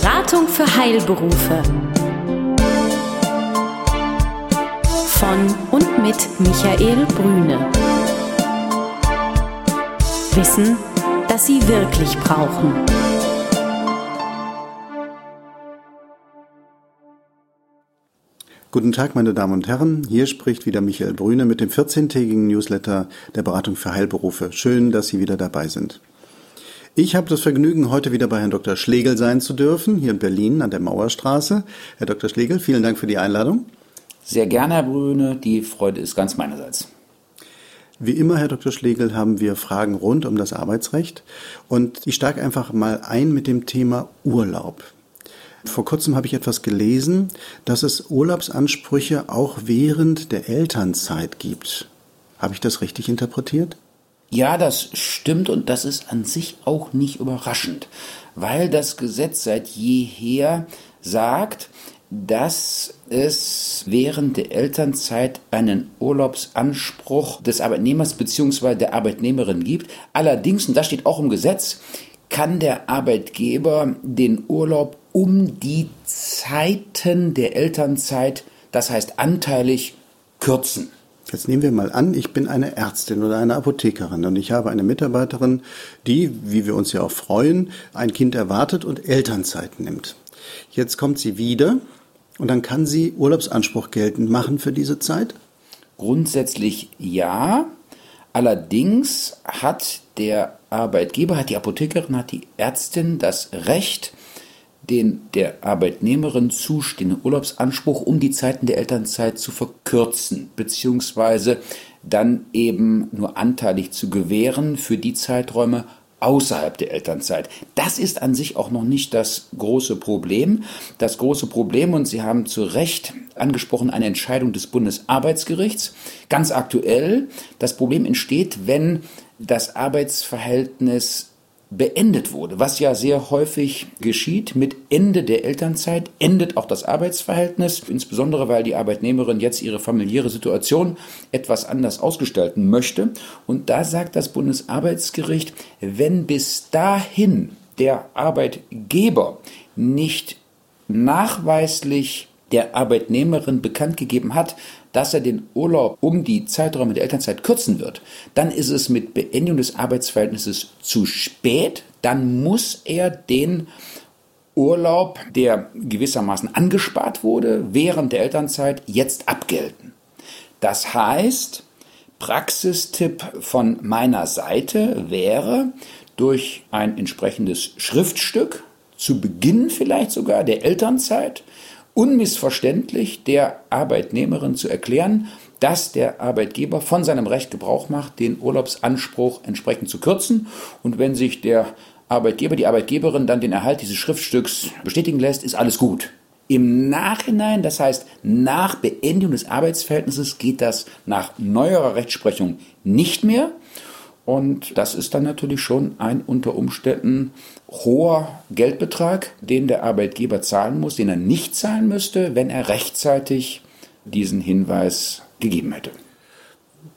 Beratung für Heilberufe. Von und mit Michael Brüne. Wissen, das Sie wirklich brauchen. Guten Tag, meine Damen und Herren. Hier spricht wieder Michael Brüne mit dem 14-tägigen Newsletter der Beratung für Heilberufe. Schön, dass Sie wieder dabei sind. Ich habe das Vergnügen, heute wieder bei Herrn Dr. Schlegel sein zu dürfen, hier in Berlin an der Mauerstraße. Herr Dr. Schlegel, vielen Dank für die Einladung. Sehr gerne, Herr Brüne. Die Freude ist ganz meinerseits. Wie immer, Herr Dr. Schlegel, haben wir Fragen rund um das Arbeitsrecht. Und ich steige einfach mal ein mit dem Thema Urlaub. Vor kurzem habe ich etwas gelesen, dass es Urlaubsansprüche auch während der Elternzeit gibt. Habe ich das richtig interpretiert? Ja, das stimmt und das ist an sich auch nicht überraschend, weil das Gesetz seit jeher sagt, dass es während der Elternzeit einen Urlaubsanspruch des Arbeitnehmers bzw. der Arbeitnehmerin gibt. Allerdings, und das steht auch im Gesetz, kann der Arbeitgeber den Urlaub um die Zeiten der Elternzeit, das heißt anteilig, kürzen. Jetzt nehmen wir mal an, ich bin eine Ärztin oder eine Apothekerin und ich habe eine Mitarbeiterin, die, wie wir uns ja auch freuen, ein Kind erwartet und Elternzeit nimmt. Jetzt kommt sie wieder und dann kann sie Urlaubsanspruch geltend machen für diese Zeit? Grundsätzlich ja. Allerdings hat der Arbeitgeber, hat die Apothekerin, hat die Ärztin das Recht, den der Arbeitnehmerin zustehenden Urlaubsanspruch um die Zeiten der Elternzeit zu verkürzen, beziehungsweise dann eben nur anteilig zu gewähren für die Zeiträume außerhalb der Elternzeit. Das ist an sich auch noch nicht das große Problem. Das große Problem, und Sie haben zu Recht angesprochen, eine Entscheidung des Bundesarbeitsgerichts. Ganz aktuell, das Problem entsteht, wenn das Arbeitsverhältnis beendet wurde, was ja sehr häufig geschieht. Mit Ende der Elternzeit endet auch das Arbeitsverhältnis, insbesondere weil die Arbeitnehmerin jetzt ihre familiäre Situation etwas anders ausgestalten möchte. Und da sagt das Bundesarbeitsgericht, wenn bis dahin der Arbeitgeber nicht nachweislich der Arbeitnehmerin bekannt gegeben hat, dass er den Urlaub um die Zeiträume der Elternzeit kürzen wird, dann ist es mit Beendigung des Arbeitsverhältnisses zu spät. Dann muss er den Urlaub, der gewissermaßen angespart wurde, während der Elternzeit jetzt abgelten. Das heißt, Praxistipp von meiner Seite wäre, durch ein entsprechendes Schriftstück, zu Beginn vielleicht sogar der Elternzeit, unmissverständlich der Arbeitnehmerin zu erklären, dass der Arbeitgeber von seinem Recht Gebrauch macht, den Urlaubsanspruch entsprechend zu kürzen. Und wenn sich der Arbeitgeber, die Arbeitgeberin dann den Erhalt dieses Schriftstücks bestätigen lässt, ist alles gut. Im Nachhinein, das heißt nach Beendigung des Arbeitsverhältnisses, geht das nach neuerer Rechtsprechung nicht mehr. Und das ist dann natürlich schon ein unter Umständen hoher Geldbetrag, den der Arbeitgeber zahlen muss, den er nicht zahlen müsste, wenn er rechtzeitig diesen Hinweis gegeben hätte.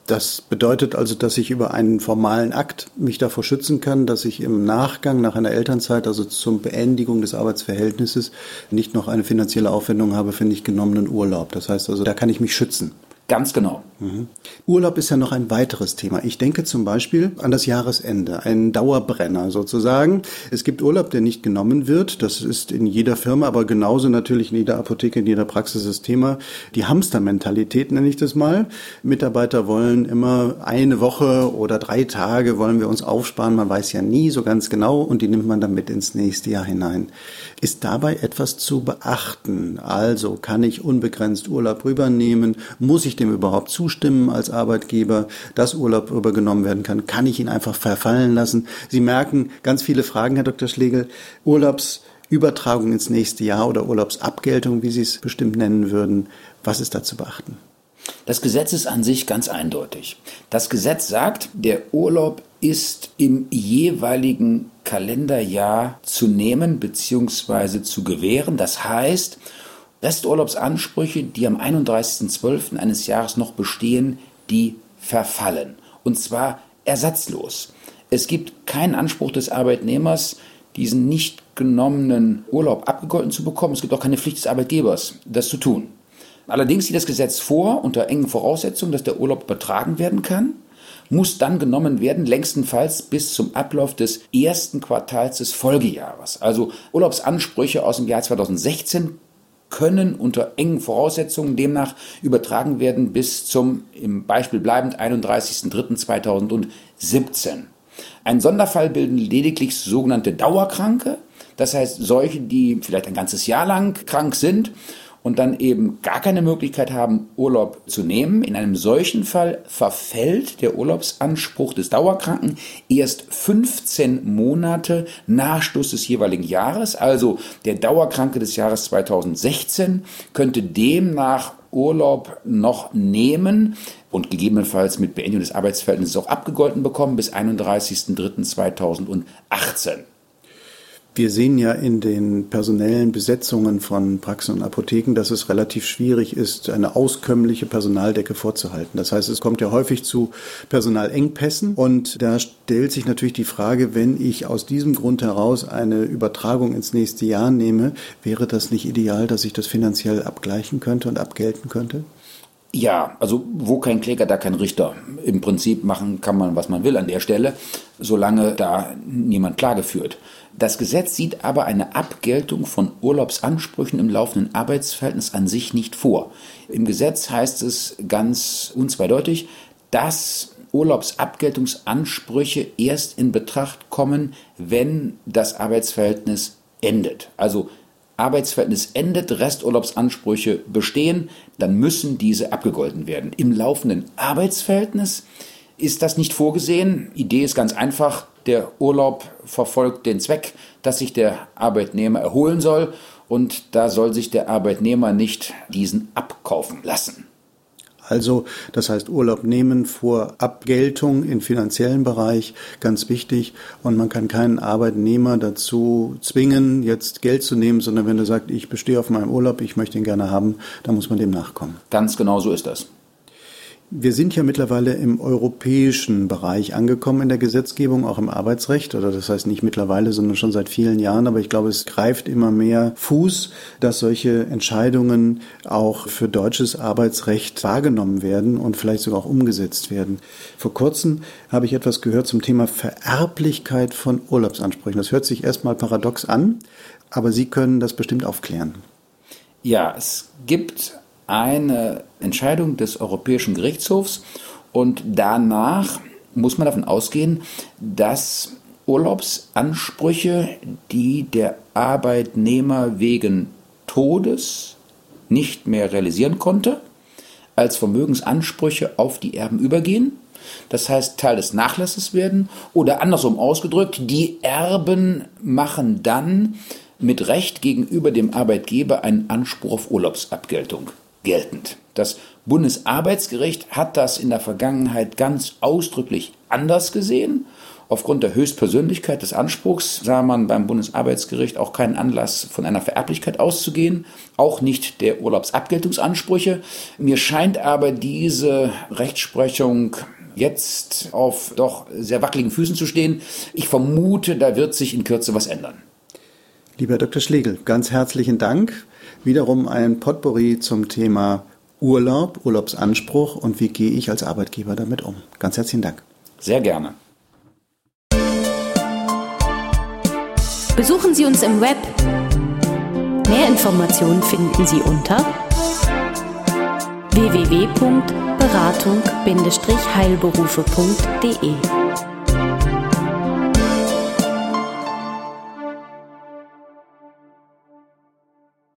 Das bedeutet also, dass ich über einen formalen Akt mich davor schützen kann, dass ich im Nachgang nach einer Elternzeit, also zum Beendigung des Arbeitsverhältnisses, nicht noch eine finanzielle Aufwendung habe für nicht genommenen Urlaub. Das heißt also, da kann ich mich schützen. Ganz genau. Mhm. Urlaub ist ja noch ein weiteres Thema. Ich denke zum Beispiel an das Jahresende, ein Dauerbrenner sozusagen. Es gibt Urlaub, der nicht genommen wird. Das ist in jeder Firma, aber genauso natürlich in jeder Apotheke, in jeder Praxis das Thema. Die Hamstermentalität nenne ich das mal. Mitarbeiter wollen immer eine Woche oder drei Tage wollen wir uns aufsparen. Man weiß ja nie so ganz genau und die nimmt man dann mit ins nächste Jahr hinein. Ist dabei etwas zu beachten? Also kann ich unbegrenzt Urlaub rübernehmen? Muss ich dem überhaupt zustimmen als Arbeitgeber, dass Urlaub übergenommen werden kann? Kann ich ihn einfach verfallen lassen? Sie merken ganz viele Fragen, Herr Dr. Schlegel. Urlaubsübertragung ins nächste Jahr oder Urlaubsabgeltung, wie Sie es bestimmt nennen würden. Was ist da zu beachten? Das Gesetz ist an sich ganz eindeutig. Das Gesetz sagt, der Urlaub ist im jeweiligen Kalenderjahr zu nehmen bzw. zu gewähren. Das heißt, Resturlaubsansprüche, die am 31.12. eines Jahres noch bestehen, die verfallen. Und zwar ersatzlos. Es gibt keinen Anspruch des Arbeitnehmers, diesen nicht genommenen Urlaub abgegolten zu bekommen. Es gibt auch keine Pflicht des Arbeitgebers, das zu tun. Allerdings sieht das Gesetz vor, unter engen Voraussetzungen, dass der Urlaub übertragen werden kann, muss dann genommen werden, längstenfalls bis zum Ablauf des ersten Quartals des Folgejahres. Also Urlaubsansprüche aus dem Jahr 2016 können unter engen Voraussetzungen demnach übertragen werden bis zum, im Beispiel bleibend, 31.03.2017. Ein Sonderfall bilden lediglich sogenannte Dauerkranke, das heißt solche, die vielleicht ein ganzes Jahr lang krank sind und dann eben gar keine Möglichkeit haben, Urlaub zu nehmen. In einem solchen Fall verfällt der Urlaubsanspruch des Dauerkranken erst 15 Monate nach Schluss des jeweiligen Jahres. Also der Dauerkranke des Jahres 2016 könnte demnach Urlaub noch nehmen und gegebenenfalls mit Beendigung des Arbeitsverhältnisses auch abgegolten bekommen bis 31.03.2018. Wir sehen ja in den personellen Besetzungen von Praxen und Apotheken, dass es relativ schwierig ist, eine auskömmliche Personaldecke vorzuhalten. Das heißt, es kommt ja häufig zu Personalengpässen und da stellt sich natürlich die Frage, wenn ich aus diesem Grund heraus eine Übertragung ins nächste Jahr nehme, wäre das nicht ideal, dass ich das finanziell abgleichen könnte und abgelten könnte? Ja, also wo kein Kläger, da kein Richter. Im Prinzip machen kann man, was man will an der Stelle, solange da niemand Klage führt. Das Gesetz sieht aber eine Abgeltung von Urlaubsansprüchen im laufenden Arbeitsverhältnis an sich nicht vor. Im Gesetz heißt es ganz unzweideutig, dass Urlaubsabgeltungsansprüche erst in Betracht kommen, wenn das Arbeitsverhältnis endet. Also Arbeitsverhältnis endet, Resturlaubsansprüche bestehen, dann müssen diese abgegolten werden. Im laufenden Arbeitsverhältnis ist das nicht vorgesehen. Idee ist ganz einfach, der Urlaub verfolgt den Zweck, dass sich der Arbeitnehmer erholen soll und da soll sich der Arbeitnehmer nicht diesen abkaufen lassen. Also, das heißt Urlaub nehmen vor Abgeltung im finanziellen Bereich, ganz wichtig. Und man kann keinen Arbeitnehmer dazu zwingen, jetzt Geld zu nehmen, sondern wenn er sagt, ich bestehe auf meinem Urlaub, ich möchte ihn gerne haben, dann muss man dem nachkommen. Ganz genau so ist das. Wir sind ja mittlerweile im europäischen Bereich angekommen in der Gesetzgebung, auch im Arbeitsrecht, oder das heißt nicht mittlerweile, sondern schon seit vielen Jahren, aber ich glaube, es greift immer mehr Fuß, dass solche Entscheidungen auch für deutsches Arbeitsrecht wahrgenommen werden und vielleicht sogar auch umgesetzt werden. Vor kurzem habe ich etwas gehört zum Thema Vererblichkeit von Urlaubsansprüchen. Das hört sich erstmal paradox an, aber Sie können das bestimmt aufklären. Ja, es gibt eine Entscheidung des Europäischen Gerichtshofs. Und danach muss man davon ausgehen, dass Urlaubsansprüche, die der Arbeitnehmer wegen Todes nicht mehr realisieren konnte, als Vermögensansprüche auf die Erben übergehen. Das heißt, Teil des Nachlasses werden. Oder andersrum ausgedrückt, die Erben machen dann mit Recht gegenüber dem Arbeitgeber einen Anspruch auf Urlaubsabgeltung geltend. Das Bundesarbeitsgericht hat das in der Vergangenheit ganz ausdrücklich anders gesehen. Aufgrund der Höchstpersönlichkeit des Anspruchs sah man beim Bundesarbeitsgericht auch keinen Anlass, von einer Vererblichkeit auszugehen, auch nicht der Urlaubsabgeltungsansprüche. Mir scheint aber diese Rechtsprechung jetzt auf doch sehr wackeligen Füßen zu stehen. Ich vermute, da wird sich in Kürze was ändern. Lieber Dr. Schlegel, ganz herzlichen Dank. Wiederum ein Potpourri zum Thema Urlaub, Urlaubsanspruch und wie gehe ich als Arbeitgeber damit um. Ganz herzlichen Dank. Sehr gerne. Besuchen Sie uns im Web. Mehr Informationen finden Sie unter www.beratung-heilberufe.de